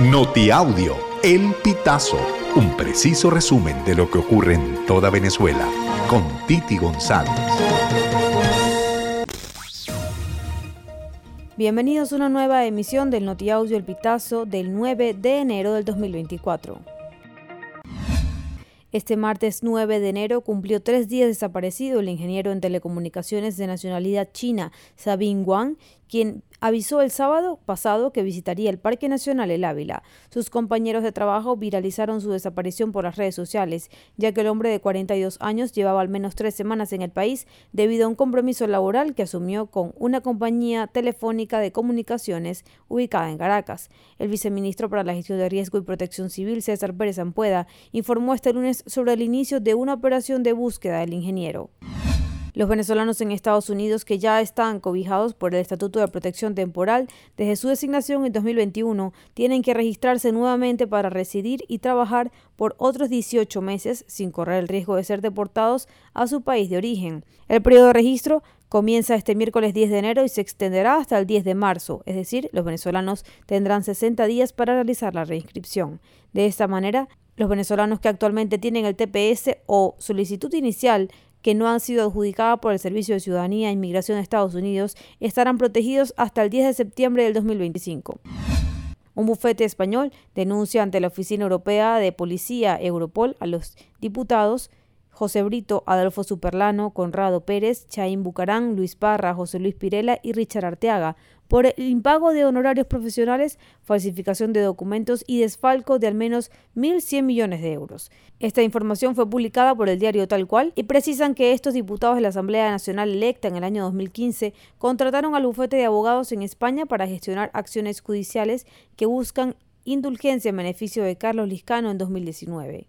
Notiaudio, El Pitazo, un preciso resumen de lo que ocurre en toda Venezuela, con Titi González. Bienvenidos a una nueva emisión del Notiaudio El Pitazo del 9 de enero del 2024. Este martes 9 de enero cumplió tres días desaparecido el ingeniero en telecomunicaciones de nacionalidad china, Sabin Wang, quien avisó el sábado pasado que visitaría el Parque Nacional El Ávila. Sus compañeros de trabajo viralizaron su desaparición por las redes sociales, ya que el hombre de 42 años llevaba al menos tres semanas en el país debido a un compromiso laboral que asumió con una compañía telefónica de comunicaciones ubicada en Caracas. El viceministro para la Gestión de Riesgo y Protección Civil, César Pérez Ampueda, informó este lunes sobre el inicio de una operación de búsqueda del ingeniero. Los venezolanos en Estados Unidos que ya están cobijados por el Estatuto de Protección Temporal desde su designación en 2021 tienen que registrarse nuevamente para residir y trabajar por otros 18 meses sin correr el riesgo de ser deportados a su país de origen. El periodo de registro comienza este miércoles 10 de enero y se extenderá hasta el 10 de marzo, es decir, los venezolanos tendrán 60 días para realizar la reinscripción. De esta manera, los venezolanos que actualmente tienen el TPS o solicitud inicial que no han sido adjudicadas por el Servicio de Ciudadanía e Inmigración de Estados Unidos estarán protegidos hasta el 10 de septiembre del 2025. Un bufete español denuncia ante la Oficina Europea de Policía Europol a los diputados José Brito, Adolfo Superlano, Conrado Pérez, Chaín Bucarán, Luis Parra, José Luis Pirela y Richard Arteaga por el impago de honorarios profesionales, falsificación de documentos y desfalco de al menos 1.100 millones de euros. Esta información fue publicada por el diario Tal Cual y precisan que estos diputados de la Asamblea Nacional electa en el año 2015 contrataron al bufete de abogados en España para gestionar acciones judiciales que buscan indulgencia en beneficio de Carlos Liscano en 2019.